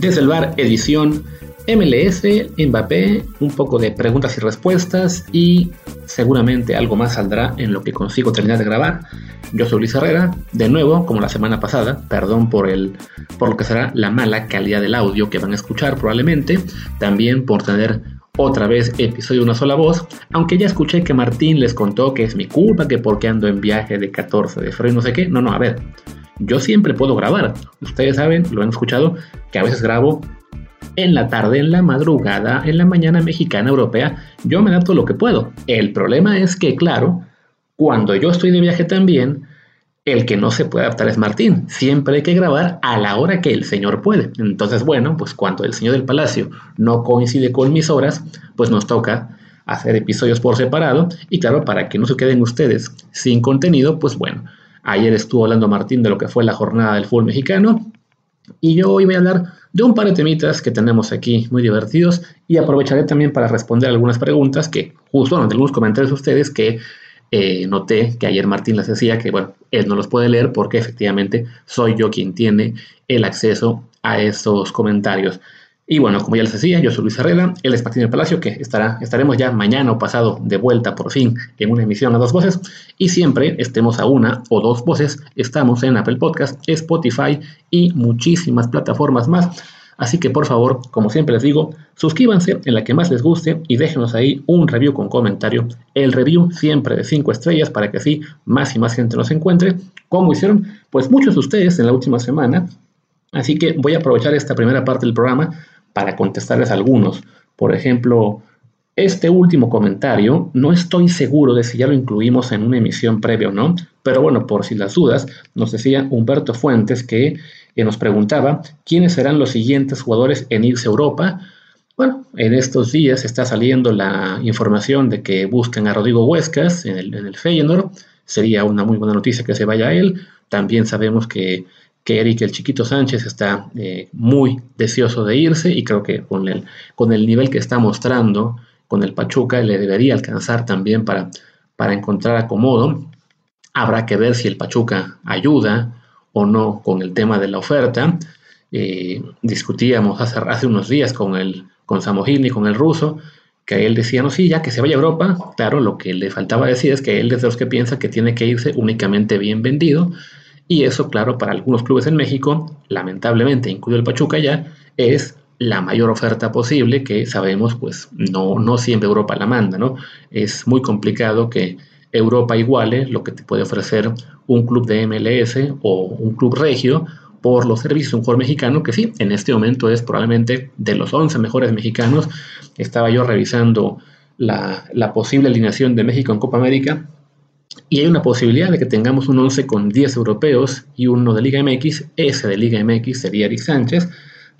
Desde el bar, edición MLS, Mbappé, un poco de preguntas y respuestas y seguramente algo más saldrá en lo que consigo terminar de grabar. Yo soy Luis Herrera, de nuevo, como la semana pasada, perdón por, el, por lo que será la mala calidad del audio que van a escuchar probablemente, también por tener otra vez episodio de una sola voz, aunque ya escuché que Martín les contó que es mi culpa, que porque ando en viaje de 14 de febrero y no sé qué, no, no, a ver, yo siempre puedo grabar, ustedes saben, lo han escuchado, que a veces grabo en la tarde, en la madrugada, en la mañana mexicana, europea, yo me adapto lo que puedo. El problema es que, claro, cuando yo estoy de viaje también, el que no se puede adaptar es Martín. Siempre hay que grabar a la hora que el señor puede. Entonces, bueno, pues cuando el señor del palacio no coincide con mis horas, pues nos toca hacer episodios por separado. Y claro, para que no se queden ustedes sin contenido, pues bueno, ayer estuvo hablando Martín de lo que fue la jornada del fútbol mexicano. Y yo hoy voy a hablar de un par de temitas que tenemos aquí muy divertidos y aprovecharé también para responder algunas preguntas que justo, bueno, de algunos comentarios de ustedes que eh, noté que ayer Martín les decía que, bueno, él no los puede leer porque efectivamente soy yo quien tiene el acceso a esos comentarios. Y bueno, como ya les decía, yo soy Luis Herrera, él es Martín del Palacio, que estará, estaremos ya mañana o pasado de vuelta por fin en una emisión a dos voces. Y siempre estemos a una o dos voces, estamos en Apple Podcast, Spotify y muchísimas plataformas más. Así que por favor, como siempre les digo, suscríbanse en la que más les guste y déjenos ahí un review con comentario. El review siempre de 5 estrellas para que así más y más gente nos encuentre. Como hicieron pues muchos de ustedes en la última semana. Así que voy a aprovechar esta primera parte del programa para contestarles algunos. Por ejemplo, este último comentario, no estoy seguro de si ya lo incluimos en una emisión previa o no, pero bueno, por si las dudas, nos decía Humberto Fuentes que nos preguntaba quiénes serán los siguientes jugadores en irse a Europa. Bueno, en estos días está saliendo la información de que buscan a Rodrigo Huescas en el, en el Feyenoord. Sería una muy buena noticia que se vaya a él. También sabemos que que Eric el Chiquito Sánchez está eh, muy deseoso de irse y creo que con el, con el nivel que está mostrando con el Pachuca le debería alcanzar también para, para encontrar acomodo. Habrá que ver si el Pachuca ayuda o no con el tema de la oferta. Eh, discutíamos hace, hace, unos días con, el, con y con el ruso, que él decía, no, sí, ya que se vaya a Europa, claro, lo que le faltaba decir es que él es de los que piensa que tiene que irse únicamente bien vendido, y eso, claro, para algunos clubes en México, lamentablemente, incluido el Pachuca ya, es la mayor oferta posible que sabemos, pues no, no siempre Europa la manda, ¿no? Es muy complicado que Europa iguale lo que te puede ofrecer un club de MLS o un club regio por los servicios de un jugador mexicano que sí, en este momento es probablemente de los 11 mejores mexicanos. Estaba yo revisando la, la posible alineación de México en Copa América y hay una posibilidad de que tengamos un 11 con 10 europeos y uno de Liga MX. Ese de Liga MX sería Eric Sánchez.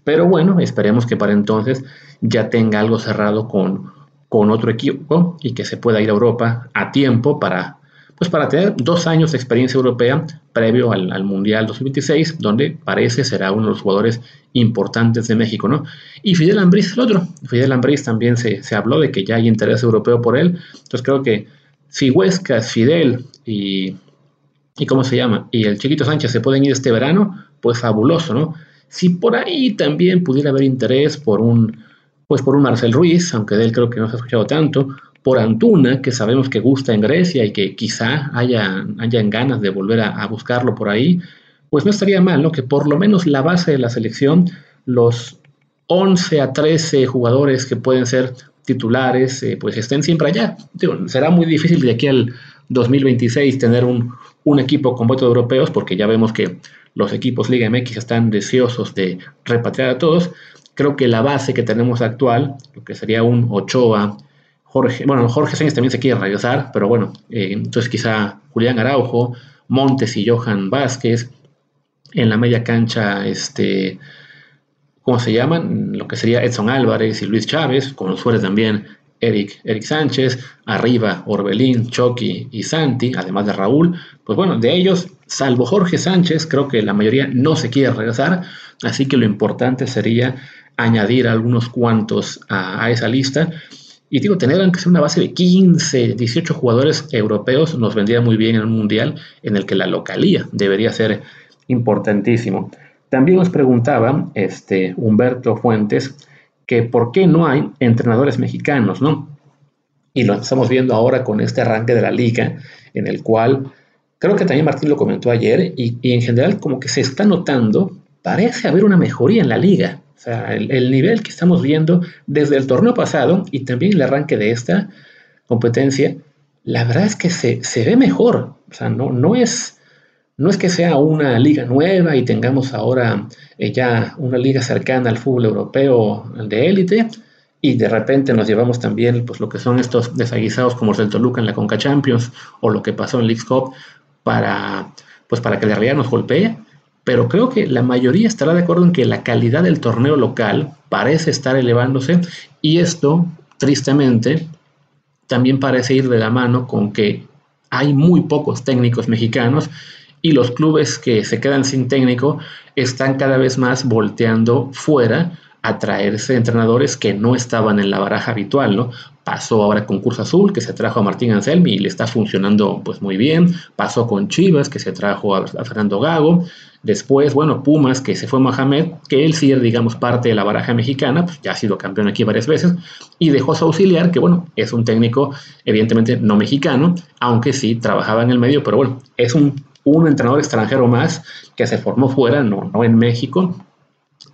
Pero bueno, esperemos que para entonces ya tenga algo cerrado con, con otro equipo y que se pueda ir a Europa a tiempo para, pues para tener dos años de experiencia europea previo al, Mundial 2026, donde parece será uno de los jugadores importantes de México, ¿no? Y Fidel Ambriz el otro. Fidel Ambriz también se, se habló de que ya hay interés europeo por él. Entonces creo que si Huescas, Fidel y, y ¿cómo se llama? Y el Chiquito Sánchez se pueden ir este verano, pues fabuloso, ¿no? Si por ahí también pudiera haber interés por un, pues por un Marcel Ruiz, aunque de él creo que no se ha escuchado tanto, por Antuna, que sabemos que gusta en Grecia y que quizá haya, en ganas de volver a, a, buscarlo por ahí, pues no estaría mal, ¿no? Que por lo menos la base de la selección, los 11 a 13 jugadores que pueden ser titulares, eh, pues estén siempre allá. será muy difícil de aquí al 2026 tener un, equipo con votos europeos, porque ya vemos que los equipos Liga MX están deseosos de repatriar a todos. Creo que la base que tenemos actual, lo que sería un Ochoa, Jorge, bueno, Jorge Sánchez también se quiere regresar, pero bueno, eh, entonces quizá Julián Araujo, Montes y Johan Vázquez, en la media cancha, este, ¿cómo se llaman? Lo que sería Edson Álvarez y Luis Chávez, con los también Eric, Eric Sánchez, arriba Orbelín, Chucky y Santi, además de Raúl. Pues bueno, de ellos, salvo Jorge Sánchez, creo que la mayoría no se quiere regresar, así que lo importante sería añadir algunos cuantos a, esa lista. Y digo, tener aunque sea una base de 15, 18 jugadores europeos nos vendría muy bien en un mundial en el que la localía debería ser importantísimo. También nos preguntaba este, Humberto Fuentes que por qué no hay entrenadores mexicanos, ¿no? Y lo estamos viendo ahora con este arranque de la liga, en el cual creo que también Martín lo comentó ayer, y, en general como que se está notando, parece haber una mejoría en la liga. O sea, el, nivel que estamos viendo desde el torneo pasado y también el arranque de esta competencia, la verdad es que se, se ve mejor. O sea, no, no es no es que sea una liga nueva y tengamos ahora eh, ya una liga cercana al fútbol europeo de élite y de repente nos llevamos también pues, lo que son estos desaguisados como el Toluca en la Conca Champions o lo que pasó en League Cup para, pues, para que la realidad nos golpee. Pero creo que la mayoría estará de acuerdo en que la calidad del torneo local parece estar elevándose y esto, tristemente, también parece ir de la mano con que hay muy pocos técnicos mexicanos y los clubes que se quedan sin técnico están cada vez más volteando fuera a traerse entrenadores que no estaban en la baraja habitual, ¿no? Pasó ahora con Curso Azul, que se trajo a Martín Anselmi y le está funcionando pues muy bien. Pasó con Chivas, que se trajo a, Fernando Gago. Después, bueno, Pumas, que se fue Mohamed, que él sí era, digamos, parte de la baraja mexicana, pues ya ha sido campeón aquí varias veces. Y dejó su auxiliar, que bueno, es un técnico evidentemente no mexicano, aunque sí trabajaba en el medio, pero bueno, es un un entrenador extranjero más que se formó fuera, no, no en México,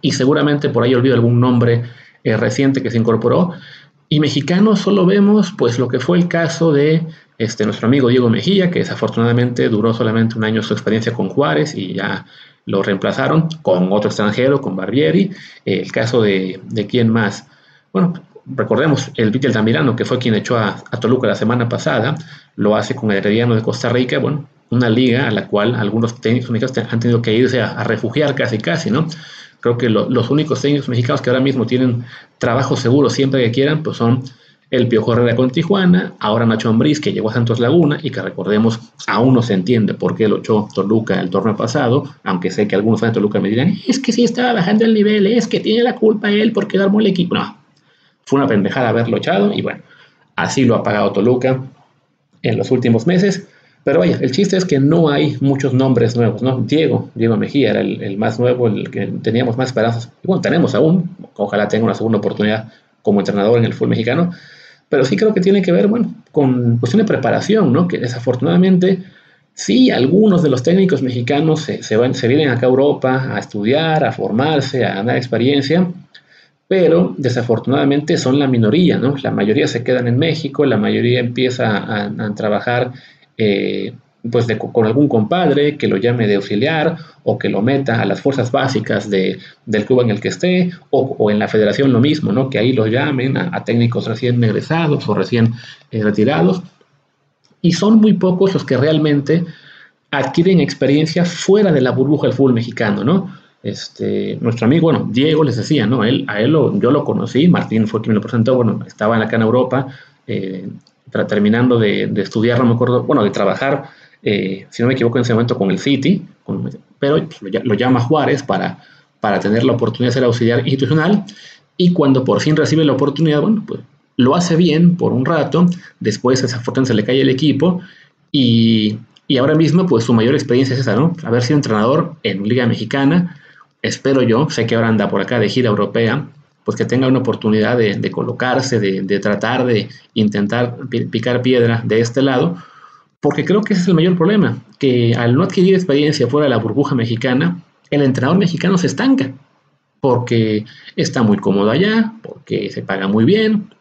y seguramente por ahí olvido algún nombre eh, reciente que se incorporó. Y mexicanos solo vemos pues lo que fue el caso de este, nuestro amigo Diego Mejía, que desafortunadamente duró solamente un año su experiencia con Juárez y ya lo reemplazaron con otro extranjero, con Barbieri. Eh, el caso de, de quién más. Bueno, recordemos, el Víctor Tamirano, que fue quien echó a, a, Toluca la semana pasada, lo hace con el Herediano de Costa Rica. Bueno, una liga a la cual algunos técnicos mexicanos han tenido que irse a, refugiar casi casi, ¿no? Creo que los únicos técnicos mexicanos que ahora mismo tienen trabajo seguro siempre que quieran, pues son el Piojo Herrera con Tijuana, ahora Nacho Ambriz que llegó a Santos Laguna y que recordemos aún no se entiende por qué lo echó Toluca el torneo pasado, aunque sé que algunos de Toluca me dirán, es que sí estaba bajando el nivel, es que tiene la culpa él porque armó el equipo. No, fue una pendejada haberlo echado y bueno, así lo ha pagado Toluca en los últimos meses pero vaya, el chiste es que no hay muchos nombres nuevos, ¿no? Diego, Diego Mejía era el, más nuevo, el que teníamos más esperanzas. Y bueno, tenemos aún, ojalá tenga una segunda oportunidad como entrenador en el fútbol mexicano, pero sí creo que tiene que ver, bueno, con cuestión de preparación, ¿no? Que desafortunadamente sí, algunos de los técnicos mexicanos se, van, se vienen acá a Europa a estudiar, a formarse, a ganar experiencia, pero desafortunadamente son la minoría, ¿no? La mayoría se quedan en México, la mayoría empieza a trabajar eh, pues con algún compadre que lo llame de auxiliar o que lo meta a las fuerzas básicas de, del club en el que esté o, en la federación lo mismo, ¿no? que ahí lo llamen a, técnicos recién egresados o recién eh, retirados. Y son muy pocos los que realmente adquieren experiencia fuera de la burbuja del fútbol mexicano, ¿no? Este, nuestro amigo, bueno, Diego les decía, ¿no? Él, a él yo lo conocí, Martín fue quien me lo presentó, bueno, estaba acá en Europa, eh, terminando de, estudiar, no me acuerdo, bueno, de trabajar, eh, si no me equivoco, en ese momento con el City, pero lo, llama Juárez para, para tener la oportunidad de ser auxiliar institucional y cuando por fin recibe la oportunidad, bueno, pues lo hace bien por un rato, después esa se le cae el equipo y, y, ahora mismo pues su mayor experiencia es esa, ¿no? Haber sido entrenador en Liga Mexicana, espero yo, sé que ahora anda por acá de gira europea, pues que tenga una oportunidad de, colocarse, de, tratar de intentar picar piedra de este lado, porque creo que ese es el mayor problema, que al no adquirir experiencia fuera de la burbuja mexicana, el entrenador mexicano se estanca, porque está muy cómodo allá, porque se paga muy bien,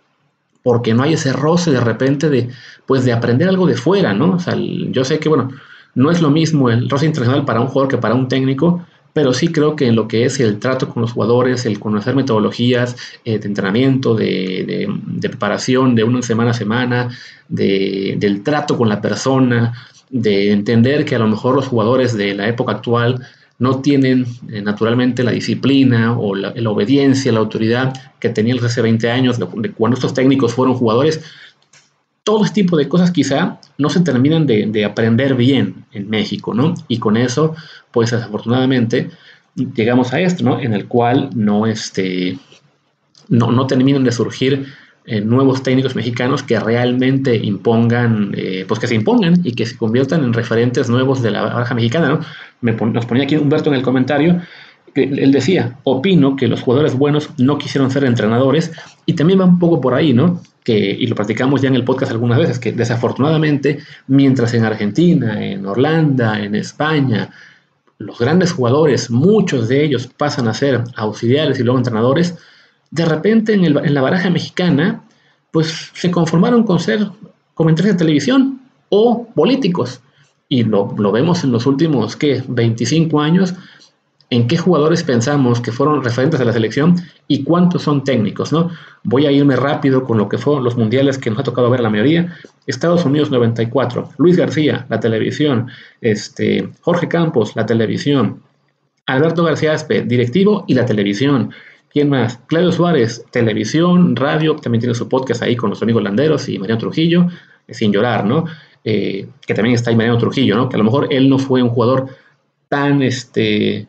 porque no hay ese roce de repente de, pues de aprender algo de fuera, ¿no? O sea, yo sé que, bueno, no es lo mismo el roce internacional para un jugador que para un técnico, pero sí creo que en lo que es el trato con los jugadores, el conocer metodologías eh, de entrenamiento, de, preparación de una semana a semana, del trato con la persona, de entender que a lo mejor los jugadores de la época actual no tienen eh, naturalmente la disciplina o la, obediencia, la autoridad que tenían hace 20 años, de cuando estos técnicos fueron jugadores, todo este tipo de cosas quizá no se terminan de, aprender bien en México, ¿no? Y con eso, pues desafortunadamente, llegamos a esto, ¿no? En el cual no, este, no, no terminan de surgir eh, nuevos técnicos mexicanos que realmente impongan, eh, pues que se impongan y que se conviertan en referentes nuevos de la baraja mexicana, ¿no? Me nos ponía aquí Humberto en el comentario él decía, opino que los jugadores buenos no quisieron ser entrenadores y también va un poco por ahí, ¿no? Y lo platicamos ya en el podcast algunas veces, que desafortunadamente, mientras en Argentina, en Holanda, en España, los grandes jugadores, muchos de ellos pasan a ser auxiliares y luego entrenadores, de repente en, en la baraja mexicana, pues se conformaron con ser comentarios de televisión o políticos. Y lo, lo vemos en los últimos, ¿qué? 25 años, en qué jugadores pensamos que fueron referentes a la selección y cuántos son técnicos, ¿no? Voy a irme rápido con lo que fueron los mundiales que nos ha tocado ver la mayoría. Estados Unidos 94, Luis García, la televisión, este, Jorge Campos, la televisión, Alberto García Aspe, directivo y la televisión. ¿Quién más? Claudio Suárez, televisión, radio, también tiene su podcast ahí con los amigos landeros y Mariano Trujillo, sin llorar, ¿no? Eh, que también está ahí Mariano Trujillo, ¿no? Que a lo mejor él no fue un jugador tan, este,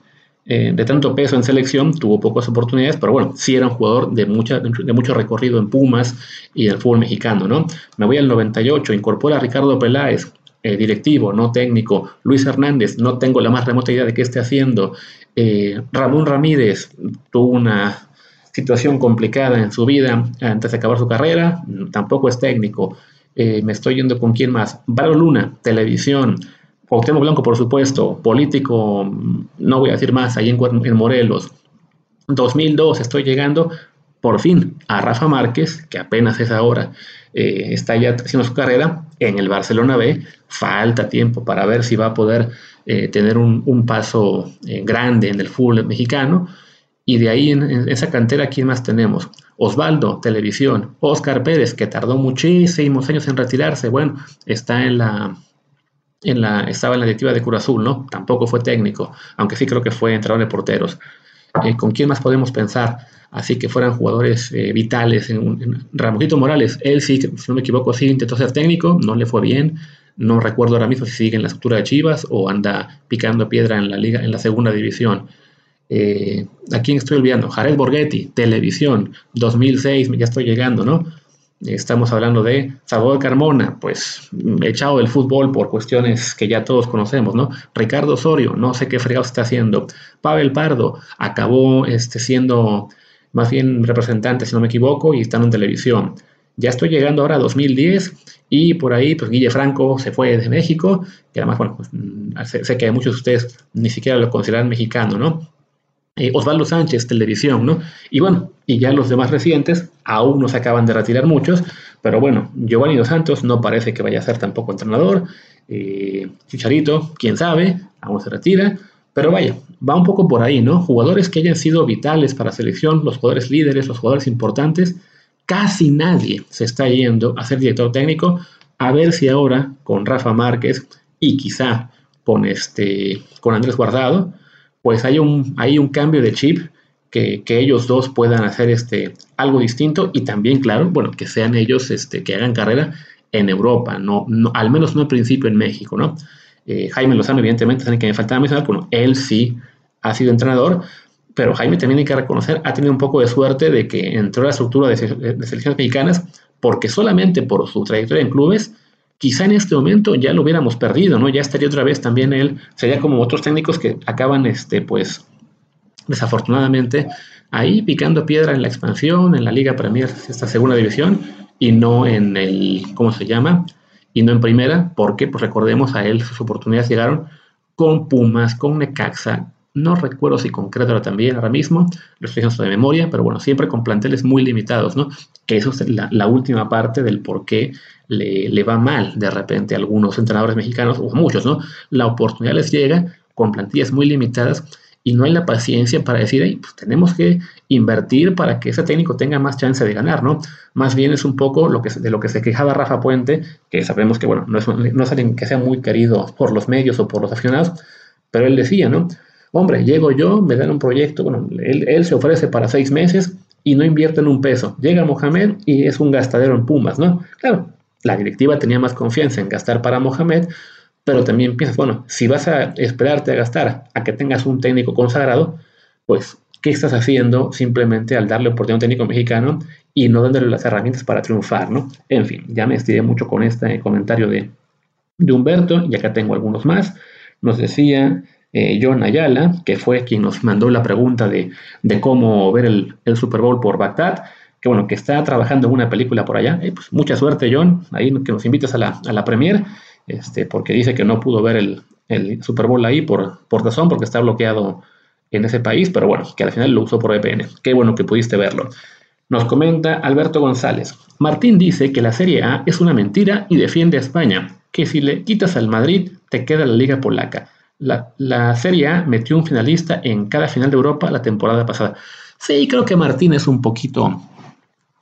eh, de tanto peso en selección, tuvo pocas oportunidades, pero bueno, sí era un jugador de, mucha, de mucho recorrido en Pumas y del fútbol mexicano, ¿no? Me voy al 98, incorpora a Ricardo Peláez, eh, directivo, no técnico, Luis Hernández, no tengo la más remota idea de qué esté haciendo, eh, Ramón Ramírez tuvo una situación complicada en su vida antes de acabar su carrera, tampoco es técnico, me estoy yendo con quién más, Varo Luna, televisión, Cuauhtémoc Blanco, por supuesto, político, no voy a decir más, ahí en, Morelos. 2002 estoy llegando por fin a Rafa Márquez, que apenas es ahora, eh, está ya haciendo su carrera en el Barcelona B. Falta tiempo para ver si va a poder eh, tener un, paso eh, grande en el fútbol mexicano. Y de ahí en, en, esa cantera, ¿quién más tenemos? Osvaldo, televisión. Oscar Pérez, que tardó muchísimos años en retirarse. Bueno, está en la, estaba en la directiva de Cruz Azul, ¿no? Tampoco fue técnico, aunque sí creo que fue entrenador de porteros. Eh, ¿Con quién más podemos pensar? Así que fueran jugadores eh, vitales. En, Morales, él sí, si no me equivoco, sí intentó ser técnico, no le fue bien. No recuerdo ahora mismo si sigue en la estructura de Chivas o anda picando piedra en la liga, en la segunda división. Eh, ¿A quién estoy olvidando? Jared Borghetti, televisión, 2006, ya estoy llegando, ¿no? Estamos hablando de Salvador Carmona, pues echado del fútbol por cuestiones que ya todos conocemos, ¿no? Ricardo Osorio, no sé qué fregado está haciendo. Pavel Pardo acabó este, siendo más bien representante, si no me equivoco, y están en televisión. Ya estoy llegando ahora a 2010 y por ahí, pues Guille Franco se fue de México, que además, bueno, pues, mm, sé, sé que muchos de ustedes ni siquiera lo consideran mexicano, ¿no? Eh, Osvaldo Sánchez, televisión, ¿no? Y bueno, y ya los demás recientes, aún no se acaban de retirar muchos, pero bueno, Giovanni Dos Santos no parece que vaya a ser tampoco entrenador, eh, Chicharito, quién sabe, aún se retira, pero vaya, va un poco por ahí, ¿no? Jugadores que hayan sido vitales para selección, los jugadores líderes, los jugadores importantes, casi nadie se está yendo a ser director técnico, a ver si ahora con Rafa Márquez y quizá con, este, con Andrés Guardado, pues hay un, un cambio de chip que, ellos dos puedan hacer este, algo distinto y también, claro, bueno, que sean ellos este, que hagan carrera en Europa, no, al menos no al principio en México, ¿no? Eh, Jaime Lozano, evidentemente, saben que me faltaba mencionar, bueno, él sí ha sido entrenador, pero Jaime también hay que reconocer, ha tenido un poco de suerte de que entró a la estructura de selecciones mexicanas, porque solamente por su trayectoria en clubes, quizá en este momento ya lo hubiéramos perdido, ¿no? Ya estaría otra vez también él, sería como otros técnicos que acaban, este, pues, desafortunadamente, ahí picando piedra en la expansión, en la Liga Premier, esta segunda división, y no en el, ¿cómo se llama? Y no en primera, porque, pues recordemos, a él sus oportunidades llegaron con Pumas, con Necaxa, no recuerdo si con Crédora también ahora mismo, lo estoy de memoria, pero bueno, siempre con planteles muy limitados, ¿no? Que eso es la, última parte del por qué le, va mal de repente a algunos entrenadores mexicanos, o muchos, ¿no? La oportunidad les llega con plantillas muy limitadas y no hay la paciencia para decir, pues tenemos que invertir para que ese técnico tenga más chance de ganar, ¿no? Más bien es un poco lo que, de lo que se quejaba Rafa Puente, que sabemos que, bueno, no es, no es alguien que sea muy querido por los medios o por los aficionados, pero él decía, ¿no? Hombre, llego yo, me dan un proyecto, bueno, él, se ofrece para seis meses y no invierte en un peso. Llega Mohamed y es un gastadero en Pumas, ¿no? Claro, la directiva tenía más confianza en gastar para Mohamed, pero también piensas, bueno, si vas a esperarte a gastar a que tengas un técnico consagrado, pues, ¿qué estás haciendo simplemente al darle oportunidad a un técnico mexicano y no dándole las herramientas para triunfar, ¿no? En fin, ya me estiré mucho con este comentario de Humberto y acá tengo algunos más. Nos decía eh, John Ayala, que fue quien nos mandó la pregunta de, cómo ver el, Super Bowl por Bagdad, que bueno, que está trabajando en una película por allá. Eh, pues mucha suerte, John, ahí que nos invites a la, a la premier, este, porque dice que no pudo ver el, Super Bowl ahí por, por razón, porque está bloqueado en ese país, pero bueno, que al final lo usó por VPN. Qué bueno que pudiste verlo. Nos comenta Alberto González. Martín dice que la Serie A es una mentira y defiende a España, que si le quitas al Madrid te queda la Liga Polaca. La, Serie metió un finalista en cada final de Europa la temporada pasada. Sí, creo que Martín es un poquito,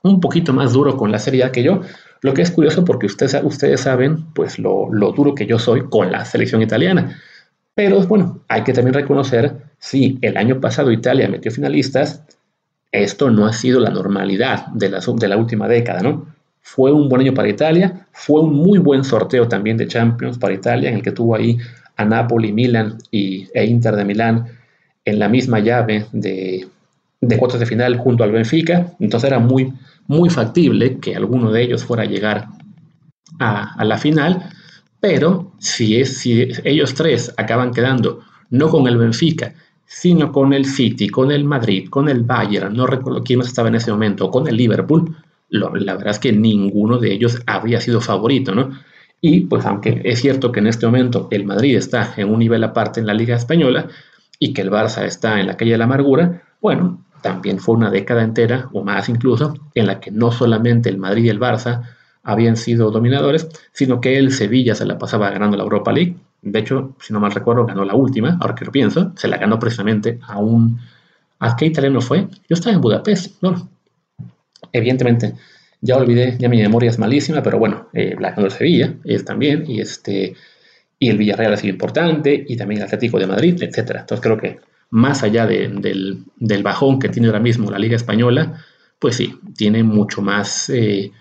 un poquito más duro con la Serie que yo, lo que es curioso porque ustedes, ustedes saben pues lo, lo duro que yo soy con la selección italiana. Pero bueno, hay que también reconocer, si el año pasado Italia metió finalistas, esto no ha sido la normalidad de la, de la última década, ¿no? Fue un buen año para Italia, fue un muy buen sorteo también de Champions para Italia, en el que tuvo ahí a Napoli, Milan y, e Inter de Milán en la misma llave de, de cuartos de final junto al Benfica. Entonces era muy, muy factible que alguno de ellos fuera a llegar a, a la final. Pero si, es, si ellos tres acaban quedando no con el Benfica, sino con el City, con el Madrid, con el Bayern, no recuerdo quién estaba en ese momento, con el Liverpool, la verdad es que ninguno de ellos habría sido favorito, ¿no? Y pues aunque es cierto que en este momento el Madrid está en un nivel aparte en la Liga Española y que el Barça está en la calle de la amargura, bueno, también fue una década entera, o más incluso, en la que no solamente el Madrid y el Barça habían sido dominadores, sino que el Sevilla se la pasaba ganando la Europa League, de hecho, si no mal recuerdo, ganó la última, ahora que lo pienso, se la ganó precisamente a un... ¿A qué italiano fue? Yo estaba en Budapest, no. Evidentemente, ya olvidé, ya mi memoria es malísima, pero bueno, eh, el Sevilla, es también, y este... Y el Villarreal ha sido importante, y también el Atlético de Madrid, etc. Entonces creo que más allá del, del, bajón que tiene ahora mismo la Liga Española, pues sí, tiene mucho más... Eh,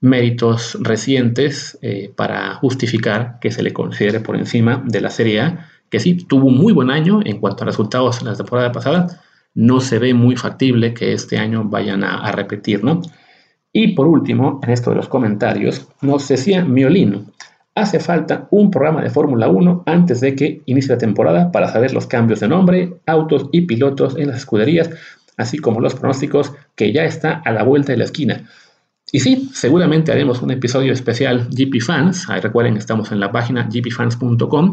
méritos recientes eh, para justificar que se le considere por encima de la Serie A, que sí tuvo un muy buen año en cuanto a resultados en la temporada pasada, no se ve muy factible que este año vayan a, repetir, ¿no? Y por último, en esto de los comentarios, nos decía Miolino, hace falta un programa de Fórmula 1 antes de que inicie la temporada para saber los cambios de nombre, autos y pilotos en las escuderías, así como los pronósticos que ya está a la vuelta de la esquina. Y sí, seguramente haremos un episodio especial GP Fans. Ahí recuerden, estamos en la página gpfans.com.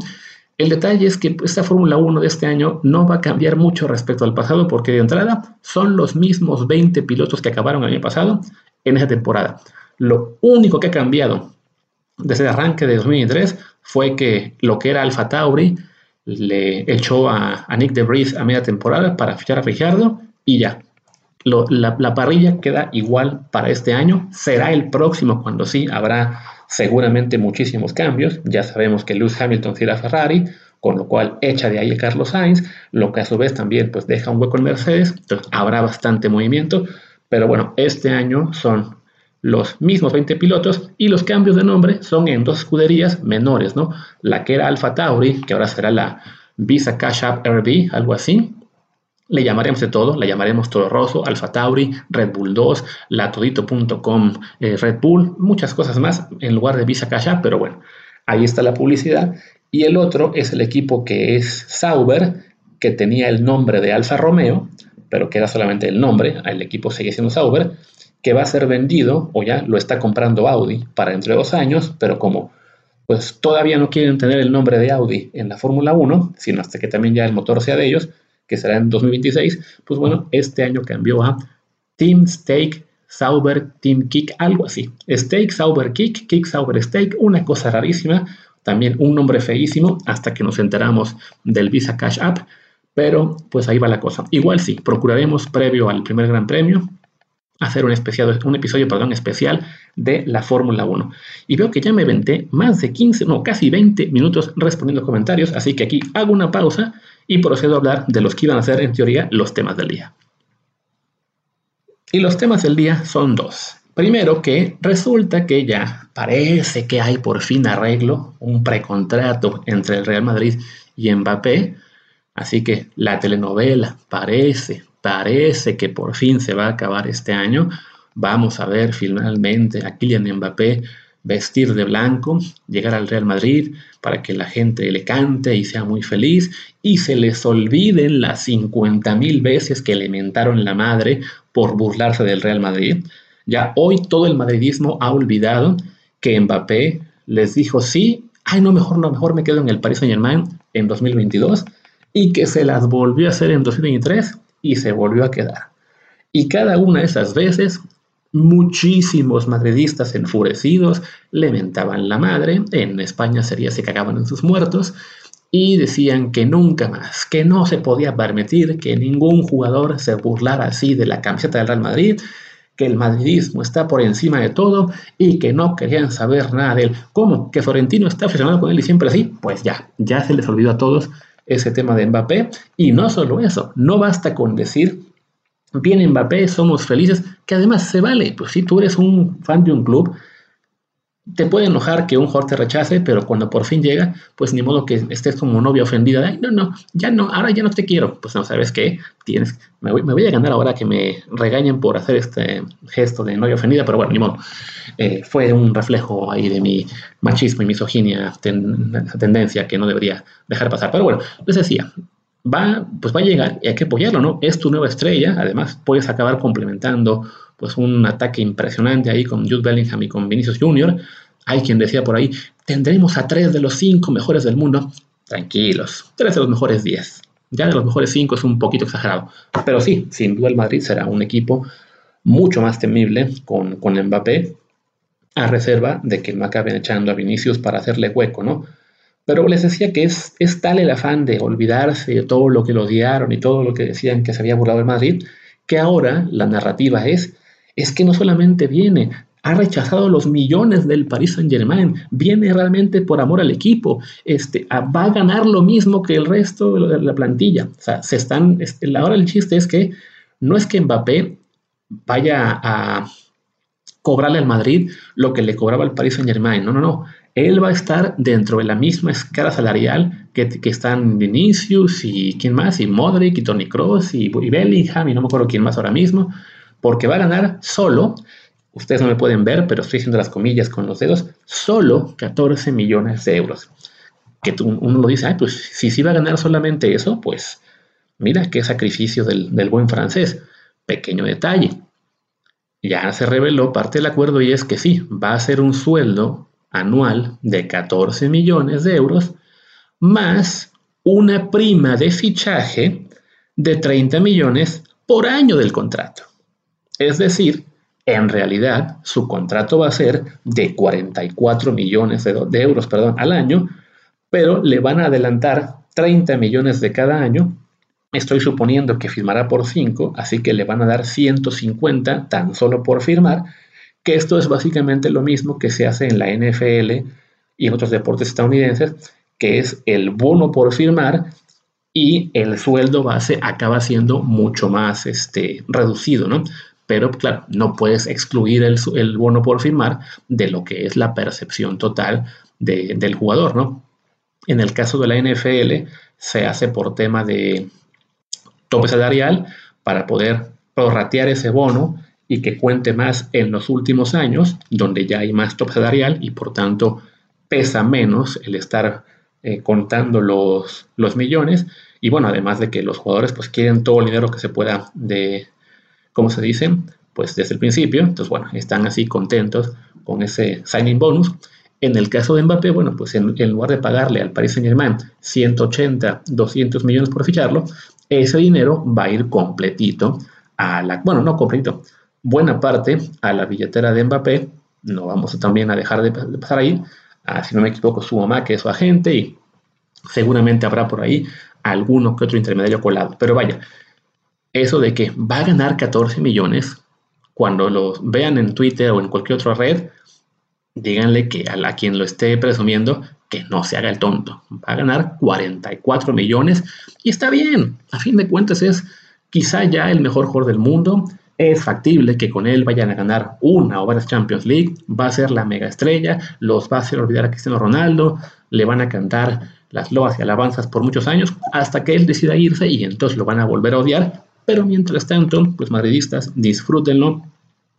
El detalle es que esta Fórmula 1 de este año no va a cambiar mucho respecto al pasado porque de entrada son los mismos 20 pilotos que acabaron el año pasado en esa temporada. Lo único que ha cambiado desde el arranque de 2003 fue que lo que era Alfa Tauri le echó a, a Nick DeVries a media temporada para fichar a Ricardo y ya, la, parrilla queda igual para este año. Será el próximo cuando sí habrá seguramente muchísimos cambios. Ya sabemos que Lewis Hamilton será Ferrari, con lo cual echa de ahí a Carlos Sainz, lo que a su vez también pues deja un hueco en Mercedes. Entonces habrá bastante movimiento. Pero bueno, este año son los mismos 20 pilotos y los cambios de nombre son en dos escuderías menores, ¿no? La que era Alfa Tauri, que ahora será la Visa Cash App RB, algo así, le llamaremos de todo, le llamaremos Toro Rosso, Alfa Tauri, Red Bull 2, latodito.com, eh, Red Bull, muchas cosas más en lugar de Visa Cash pero bueno, ahí está la publicidad. Y el otro es el equipo que es Sauber, que tenía el nombre de Alfa Romeo, pero que era solamente el nombre, el equipo sigue siendo Sauber, que va a ser vendido, o ya lo está comprando Audi para entre dos años, pero como pues todavía no quieren tener el nombre de Audi en la Fórmula 1, sino hasta que también ya el motor sea de ellos, que será en 2026, pues bueno, este año cambió a Team Steak Sauber Team Kick, algo así. Steak Sauber Kick, Kick Sauber Steak, una cosa rarísima, también un nombre feísimo hasta que nos enteramos del Visa Cash App, pero pues ahí va la cosa. Igual sí, procuraremos previo al primer Gran Premio hacer un, especial, un episodio especial de la Fórmula 1. Y veo que ya me venté más de 15, no, casi 20 minutos respondiendo comentarios, así que aquí hago una pausa y procedo a hablar de los que iban a ser en teoría los temas del día. Y los temas del día son dos. Primero que resulta que ya parece que hay por fin arreglo, un precontrato entre el Real Madrid y Mbappé. Así que la telenovela parece, parece que por fin se va a acabar este año. Vamos a ver finalmente a Kylian Mbappé vestir de blanco, llegar al Real Madrid para que la gente le cante y sea muy feliz y se les olviden las 50 mil veces que le mentaron la madre por burlarse del Real Madrid. Ya hoy todo el madridismo ha olvidado que Mbappé les dijo sí, ay no, mejor no, mejor me quedo en el Paris Saint Germain en 2022 y que se las volvió a hacer en 2023 y se volvió a quedar. Y cada una de esas veces Muchísimos madridistas enfurecidos le mentaban la madre, en España sería se cagaban en sus muertos, y decían que nunca más, que no se podía permitir que ningún jugador se burlara así de la camiseta del Real Madrid, que el madridismo está por encima de todo y que no querían saber nada de él. ¿Cómo? ¿Que Florentino está obsesionado con él y siempre así? Pues ya, ya se les olvidó a todos ese tema de Mbappé. Y no solo eso, no basta con decir Viene Mbappé, somos felices, que además se vale. Pues si tú eres un fan de un club, te puede enojar que un jugador te rechace, pero cuando por fin llega, pues ni modo que estés como novia ofendida. Ay, no, no, ya no, ahora ya no te quiero. Pues no, ¿sabes qué? Tienes, me voy, a ganar ahora que me regañen por hacer este gesto de novia ofendida, pero bueno, ni modo. Eh, fue un reflejo ahí de mi machismo y misoginia, esa tendencia que no debería dejar pasar. Pero bueno, les decía, va, pues va a llegar y hay que apoyarlo, ¿no? Es tu nueva estrella, además puedes acabar complementando pues un ataque impresionante ahí con Jude Bellingham y con Vinicius Jr. Hay quien decía por ahí, tendremos a tres de los cinco mejores del mundo. Tranquilos, tres de los mejores diez. Ya de los mejores cinco es un poquito exagerado. Pero sí, sin duda el Madrid será un equipo mucho más temible con, con Mbappé, a reserva de que no acaben echando a Vinicius para hacerle hueco, ¿no? Pero les decía que es, es tal el afán de olvidarse de todo lo que lo odiaron y todo lo que decían que se había burlado de Madrid, que ahora la narrativa es, es que no solamente viene, ha rechazado los millones del Paris Saint Germain, viene realmente por amor al equipo, este, va a ganar lo mismo que el resto de la plantilla. O sea, se están, ahora el chiste es que no es que Mbappé vaya a cobrarle al Madrid lo que le cobraba al Paris Saint Germain, no, no, no, él va a estar dentro de la misma escala salarial que, que están Vinicius y quién más, y Modric y Tony Cross y, Bellingham y no me acuerdo quién más ahora mismo, porque va a ganar solo, ustedes no me pueden ver, pero estoy haciendo las comillas con los dedos, solo 14 millones de euros. Que uno lo dice, pues si sí va a ganar solamente eso, pues mira qué sacrificio del, del buen francés. Pequeño detalle. Ya se reveló parte del acuerdo y es que sí, va a ser un sueldo anual de 14 millones de euros más una prima de fichaje de 30 millones por año del contrato. Es decir, en realidad su contrato va a ser de 44 millones de, euros perdón, al año, pero le van a adelantar 30 millones de cada año. Estoy suponiendo que firmará por 5, así que le van a dar 150 tan solo por firmar que esto es básicamente lo mismo que se hace en la NFL y en otros deportes estadounidenses, que es el bono por firmar y el sueldo base acaba siendo mucho más este, reducido, ¿no? Pero claro, no puedes excluir el, el, bono por firmar de lo que es la percepción total del jugador, ¿no? En el caso de la NFL se hace por tema de tope salarial para poder prorratear ese bono y que cuente más en los últimos años, donde ya hay más top salarial y por tanto pesa menos el estar eh, contando los, los millones. Y bueno, además de que los jugadores pues quieren todo el dinero que se pueda de, ¿cómo se dice? Pues desde el principio. Entonces, bueno, están así contentos con ese signing bonus. En el caso de Mbappé, bueno, pues en, en lugar de pagarle al Paris Saint Germain 180, 200 millones por ficharlo, ese dinero va a ir completito a la, bueno, no completito, buena parte a la billetera de Mbappé. No vamos también a dejar de, pasar ahí. Ah, si no me equivoco, su mamá, que es su agente, y seguramente habrá por ahí alguno que otro intermediario colado. Pero vaya, eso de que va a ganar 14 millones, cuando lo vean en Twitter o en cualquier otra red, díganle que a, la, quien lo esté presumiendo que no se haga el tonto. Va a ganar 44 millones y está bien. A fin de cuentas es quizá ya el mejor jugador del mundo. Es factible que con él vayan a ganar una o varias Champions League, va a ser la mega estrella, los va a hacer olvidar a Cristiano Ronaldo, le van a cantar las loas y alabanzas por muchos años hasta que él decida irse y entonces lo van a volver a odiar, pero mientras tanto, pues madridistas, disfrútenlo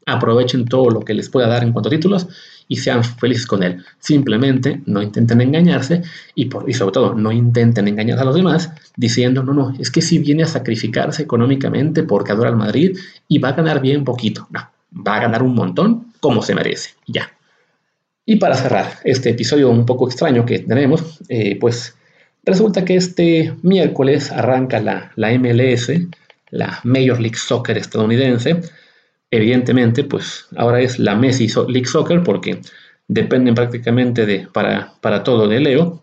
aprovechen todo lo que les pueda dar en cuanto a títulos y sean felices con él. Simplemente no intenten engañarse y, por, y sobre todo no intenten engañar a los demás diciendo, no, no, es que si viene a sacrificarse económicamente porque adora al Madrid y va a ganar bien poquito. No, va a ganar un montón como se merece. Ya. Y para cerrar este episodio un poco extraño que tenemos, eh, pues resulta que este miércoles arranca la, la MLS, la Major League Soccer estadounidense, evidentemente, pues ahora es la Messi League Soccer porque dependen prácticamente de, para, para todo de Leo.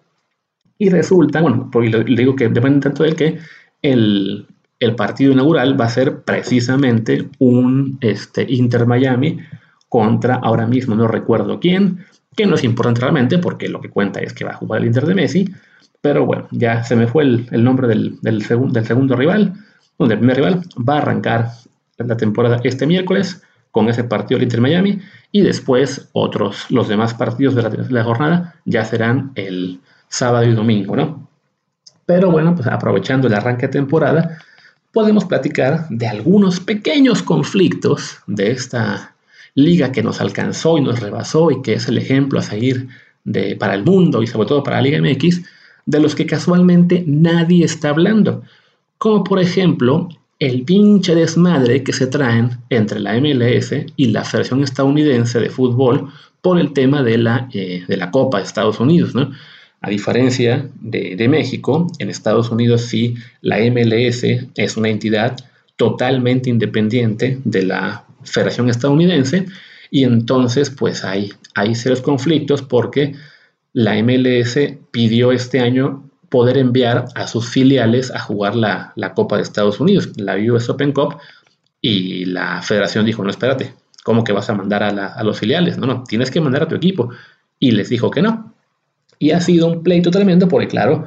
Y resulta, bueno, porque le digo que depende tanto de que el, el, partido inaugural va a ser precisamente un este, Inter Miami contra ahora mismo no recuerdo quién, que no es importante realmente porque lo que cuenta es que va a jugar el Inter de Messi. Pero bueno, ya se me fue el, el nombre del, del, del segundo rival, donde el primer rival va a arrancar la temporada este miércoles con ese partido del Inter Miami y después otros, los demás partidos de la, jornada ya serán el sábado y domingo, ¿no? Pero bueno, pues aprovechando el arranque de temporada, podemos platicar de algunos pequeños conflictos de esta liga que nos alcanzó y nos rebasó y que es el ejemplo a seguir de, para el mundo y sobre todo para la Liga MX, de los que casualmente nadie está hablando. Como por ejemplo el pinche desmadre que se traen entre la MLS y la Federación Estadounidense de Fútbol por el tema de la, eh, de la Copa de Estados Unidos, ¿no? A diferencia de, de, México, en Estados Unidos sí la MLS es una entidad totalmente independiente de la Federación Estadounidense y entonces pues hay, hay serios conflictos porque la MLS pidió este año poder enviar a sus filiales a jugar la, Copa de Estados Unidos, la US Open Cup, y la federación dijo, no, espérate, ¿cómo que vas a mandar a, los filiales? No, no, tienes que mandar a tu equipo. Y les dijo que no. Y ha sido un pleito tremendo porque, claro,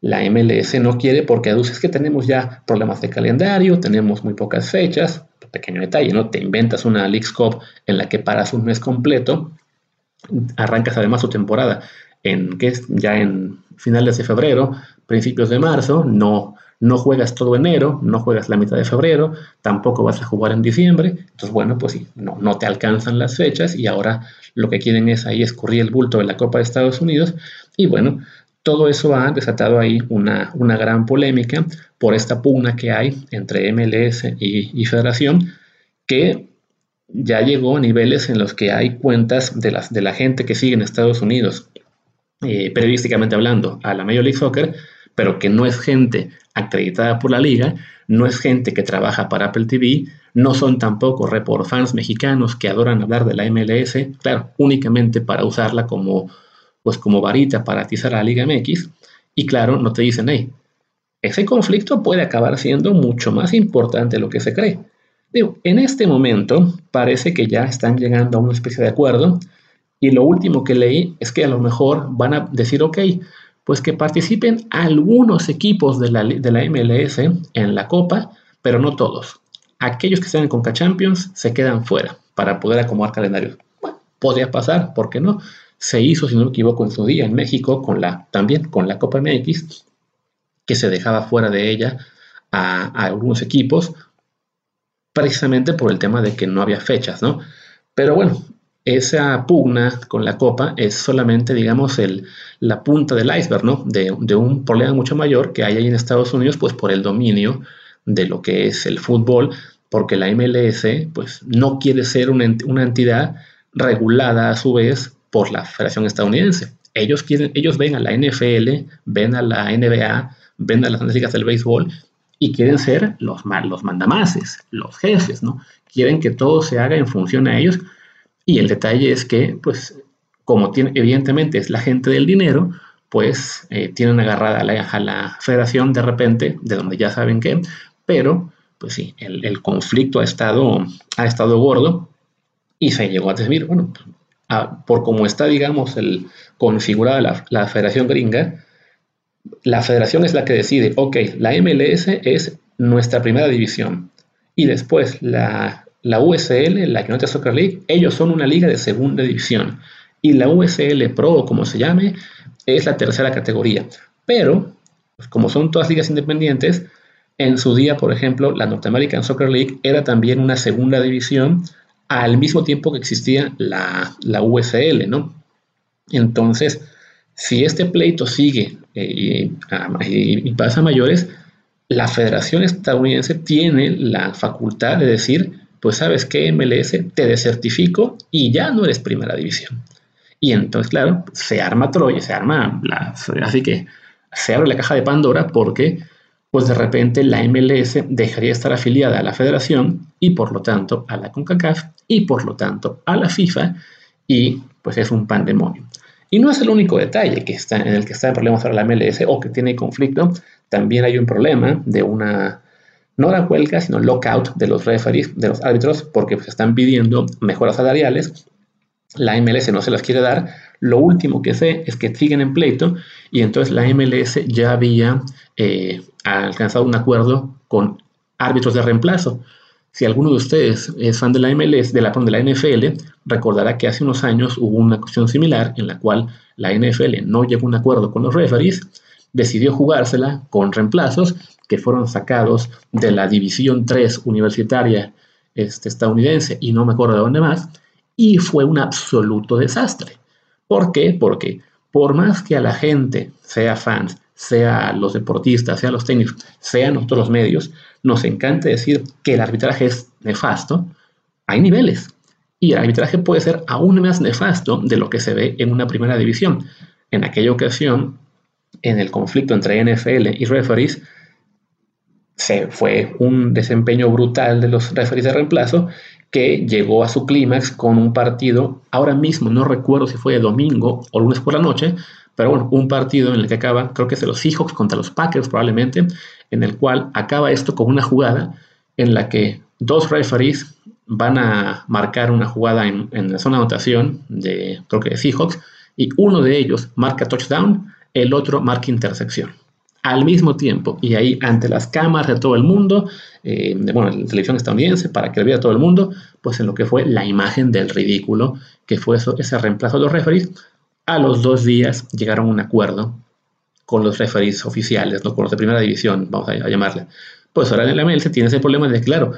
la MLS no quiere porque aduces que tenemos ya problemas de calendario, tenemos muy pocas fechas, pequeño detalle, ¿no? Te inventas una Leagues Cup en la que paras un mes completo, arrancas además tu temporada en que ya en finales de febrero, principios de marzo, no, no juegas todo enero, no juegas la mitad de febrero, tampoco vas a jugar en diciembre, entonces bueno, pues sí, no, no te alcanzan las fechas y ahora lo que quieren es ahí escurrir el bulto de la Copa de Estados Unidos. Y bueno, todo eso ha desatado ahí una, una gran polémica por esta pugna que hay entre MLS y, y Federación que ya llegó a niveles en los que hay cuentas de, las, de la gente que sigue en Estados Unidos eh, periodísticamente hablando, a la Major League Soccer, pero que no es gente acreditada por la liga, no es gente que trabaja para Apple TV, no son tampoco report fans mexicanos que adoran hablar de la MLS, claro, únicamente para usarla como, pues como varita para atizar a la Liga MX, y claro, no te dicen, hey, ese conflicto puede acabar siendo mucho más importante de lo que se cree. Digo, en este momento parece que ya están llegando a una especie de acuerdo, y lo último que leí es que a lo mejor van a decir, ok, pues que participen algunos equipos de la, de la MLS en la Copa, pero no todos. Aquellos que estén en Conca Champions se quedan fuera para poder acomodar calendarios. Bueno, podría pasar, ¿por qué no? Se hizo, si no me equivoco, en su día en México con la, también con la Copa MX, que se dejaba fuera de ella a algunos equipos, precisamente por el tema de que no había fechas, ¿no? Pero bueno, esa pugna con la Copa es solamente, digamos, el, la punta del iceberg, ¿no? De, un problema mucho mayor que hay ahí en Estados Unidos, pues por el dominio de lo que es el fútbol, porque la MLS, pues no quiere ser una, entidad regulada a su vez por la Federación Estadounidense. Ellos, quieren, ellos ven a la NFL, ven a la NBA, ven a las ligas del béisbol y quieren ser los, los mandamases, los jefes, ¿no? Quieren que todo se haga en función a ellos y el detalle es que, pues, como tiene, evidentemente es la gente del dinero, pues eh, tienen agarrada a la, a la, federación de repente, de donde ya saben qué, pero, pues sí, el, conflicto ha estado, ha estado gordo y se llegó a decir, bueno, por cómo está, digamos, el, configurada la, la federación gringa, la federación es la que decide, ok, la MLS es nuestra primera división y después la la USL, la United Soccer League, ellos son una liga de segunda división. Y la USL Pro, como se llame, es la tercera categoría. Pero, pues, como son todas ligas independientes, en su día, por ejemplo, la North American Soccer League era también una segunda división al mismo tiempo que existía la, la USL, ¿no? Entonces, si este pleito sigue eh, y, pasa a mayores, la Federación Estadounidense tiene la facultad de decir, pues sabes que MLS te desertifico y ya no eres primera división. Y entonces, claro, se arma Troya, se arma, la, así que se abre la caja de Pandora porque, pues de repente la MLS dejaría de estar afiliada a la federación y por lo tanto a la CONCACAF y por lo tanto a la FIFA y pues es un pandemonio. Y no es el único detalle que está, en el que está en problemas ahora la MLS o que tiene conflicto. También hay un problema de una, no la huelga, sino lockout de los referees, de los árbitros, porque se están pidiendo mejoras salariales. La MLS no se las quiere dar. Lo último que sé es que siguen en pleito y entonces la MLS ya había eh, alcanzado un acuerdo con árbitros de reemplazo. Si alguno de ustedes es fan de la MLS, de la, de la NFL, recordará que hace unos años hubo una cuestión similar en la cual la NFL no llegó a un acuerdo con los referees, decidió jugársela con reemplazos que fueron sacados de la División 3 universitaria este, estadounidense y no me acuerdo de dónde más, y fue un absoluto desastre. ¿Por qué? Porque por más que a la gente, sea fans, sea los deportistas, sea los técnicos, sean nosotros los medios, nos encanta decir que el arbitraje es nefasto, hay niveles. Y el arbitraje puede ser aún más nefasto de lo que se ve en una primera división. En aquella ocasión, en el conflicto entre NFL y referees, se fue un desempeño brutal de los referees de reemplazo que llegó a su clímax con un partido, ahora mismo no recuerdo si fue domingo o lunes por la noche, pero bueno, un partido en el que acaba, creo que es de los Seahawks contra los Packers probablemente, en el cual acaba esto con una jugada en la que dos referees van a marcar una jugada en, la zona de anotación de, creo que de Seahawks, y uno de ellos marca touchdown, el otro marca intersección. Al mismo tiempo, y ahí ante las cámaras de todo el mundo, eh, de, bueno, la televisión estadounidense, para que lo viera todo el mundo, pues en lo que fue la imagen del ridículo, que fue eso, ese reemplazo de los referees, a los dos días llegaron a un acuerdo con los referees oficiales, ¿no? con los de primera división, vamos a, llamarle. Pues ahora en la MLS tiene ese problema de, claro,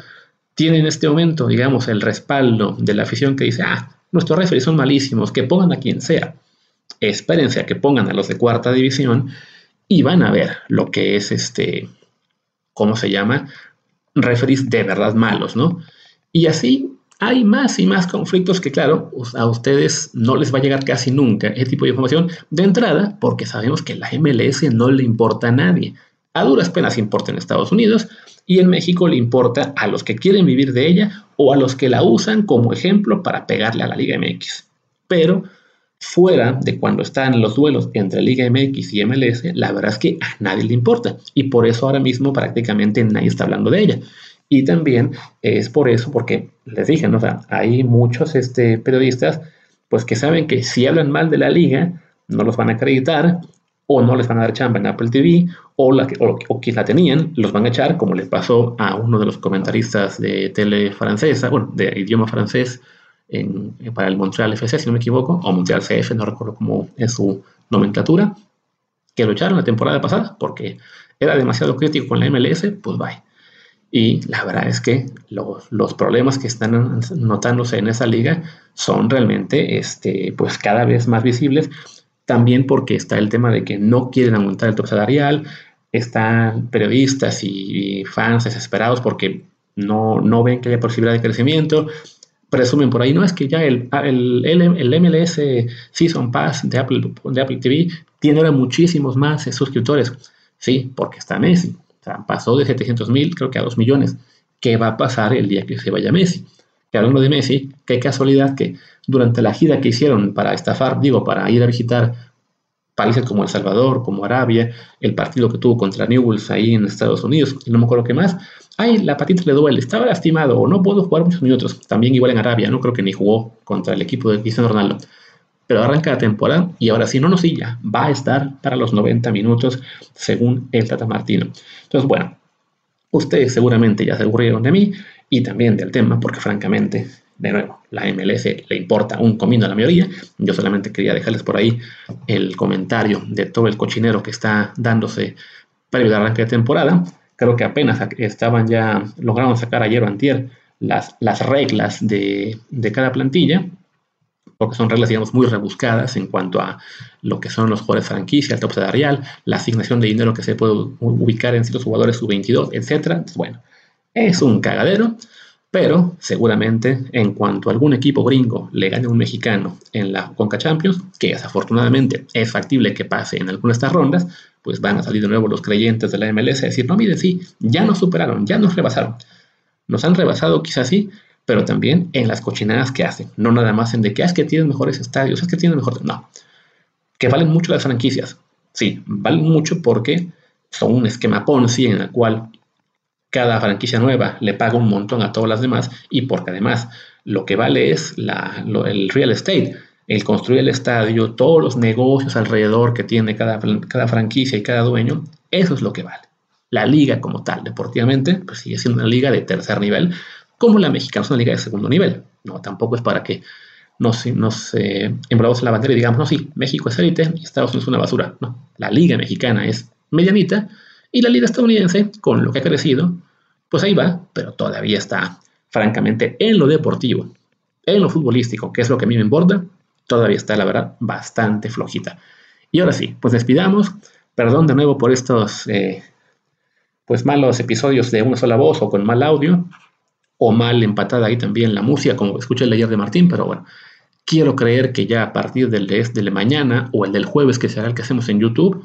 tiene en este momento, digamos, el respaldo de la afición que dice, ah, nuestros referees son malísimos, que pongan a quien sea. Espérense que pongan a los de cuarta división y van a ver lo que es este, ¿cómo se llama? Referees de verdad malos, ¿no? Y así hay más y más conflictos que, claro, a ustedes no les va a llegar casi nunca ese tipo de información de entrada, porque sabemos que la MLS no le importa a nadie. A duras penas importa en Estados Unidos y en México le importa a los que quieren vivir de ella o a los que la usan como ejemplo para pegarle a la Liga MX. Pero fuera de cuando están los duelos entre Liga MX y MLS, la verdad es que a nadie le importa y por eso ahora mismo prácticamente nadie está hablando de ella. Y también es por eso, porque les dije, ¿no? hay muchos este, periodistas pues que saben que si hablan mal de la liga, no los van a acreditar o no les van a dar chamba en Apple TV o, la, o, quien la tenían los van a echar, como le pasó a uno de los comentaristas de tele francesa, bueno, de idioma francés en, para el Montreal FC, si no me equivoco, o Montreal CF, no recuerdo cómo es su nomenclatura, que lo echaron la temporada pasada porque era demasiado crítico con la MLS, pues bye. Y la verdad es que los, problemas que están notándose en esa liga son realmente este, pues cada vez más visibles, también porque está el tema de que no quieren aumentar el top salarial, están periodistas y, fans desesperados porque no, no ven que haya posibilidad de crecimiento, presumen por ahí, no es que ya el, el, el, MLS Season Pass de Apple, de Apple TV tiene ahora muchísimos más suscriptores. Sí, porque está Messi. O sea, pasó de 700 mil, creo que a 2 millones. ¿Qué va a pasar el día que se vaya Messi? Que hablando de Messi, qué casualidad que durante la gira que hicieron para estafar, digo, para ir a visitar países como El Salvador, como Arabia, el partido que tuvo contra Newells ahí en Estados Unidos, y no me acuerdo qué más, ay, la patita le duele, estaba lastimado o no puedo jugar muchos minutos, también igual en Arabia, no creo que ni jugó contra el equipo de Cristiano Ronaldo pero arranca la temporada y ahora sí, no nos ya va a estar para los 90 minutos según el Tata Martino. Entonces, bueno, ustedes seguramente ya se aburrieron de mí y también del tema, porque francamente, de nuevo, la MLS le importa un comino a la mayoría. Yo solamente quería dejarles por ahí el comentario de todo el cochinero que está dándose previo al arranque de temporada. Creo que apenas estaban ya, lograron sacar ayer o antier las, las reglas de, de cada plantilla, porque son reglas, digamos, muy rebuscadas en cuanto a lo que son los jugadores franquicia, el top salarial, la asignación de dinero que se puede ubicar en ciertos jugadores sub-22, etc. Bueno, es un cagadero, pero seguramente en cuanto algún equipo gringo le gane a un mexicano en la Conca Champions, que desafortunadamente es factible que pase en alguna de estas rondas, pues van a salir de nuevo los creyentes de la MLS a decir, no, mire, sí, ya nos superaron, ya nos rebasaron. Nos han rebasado quizás sí, pero también en las cochinadas que hacen, no nada más en de que ah, es que tienen mejores estadios, es que tienen mejor... No, que valen mucho las franquicias. Sí, valen mucho porque son un esquema Ponzi en el cual cada franquicia nueva le paga un montón a todas las demás y porque además lo que vale es el real estate, el construir el estadio, todos los negocios alrededor que tiene cada, cada franquicia y cada dueño, eso es lo que vale. La liga como tal, deportivamente, pues sigue siendo una liga de tercer nivel, como la mexicana es una liga de segundo nivel. No, tampoco es para que nos, nos eh, la bandera y digamos, no, sí, México es élite y Estados Unidos es una basura. No, la liga mexicana es medianita y la liga estadounidense, con lo que ha crecido, pues ahí va, pero todavía está, francamente, en lo deportivo, en lo futbolístico, que es lo que a mí me importa, todavía está, la verdad, bastante flojita. Y ahora sí, pues despidamos. Perdón de nuevo por estos eh, pues malos episodios de una sola voz o con mal audio o mal empatada ahí también la música, como escuché el ayer de Martín, pero bueno, quiero creer que ya a partir del de, de mañana o el del jueves, que será el que hacemos en YouTube,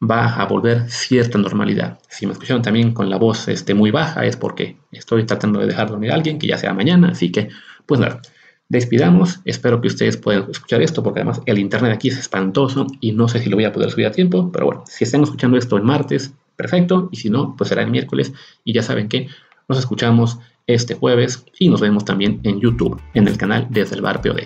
va a volver cierta normalidad. Si me escucharon también con la voz este, muy baja, es porque estoy tratando de dejar dormir a alguien, que ya sea mañana, así que, pues nada, despidamos. Espero que ustedes puedan escuchar esto, porque además el internet aquí es espantoso y no sé si lo voy a poder subir a tiempo, pero bueno, si están escuchando esto el martes, perfecto, y si no, pues será el miércoles, y ya saben que nos escuchamos este jueves y nos vemos también en YouTube, en el canal Desde el Bar POD.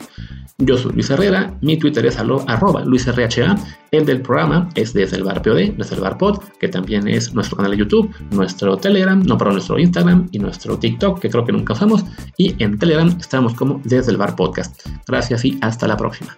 Yo soy Luis Herrera, mi Twitter es arroba LuisRHA, el del programa es Desde el Bar POD, Desde el Bar Pod, que también es nuestro canal de YouTube, nuestro Telegram, no, para nuestro Instagram y nuestro TikTok, que creo que nunca usamos, y en Telegram estamos como Desde el Bar Podcast. Gracias y hasta la próxima.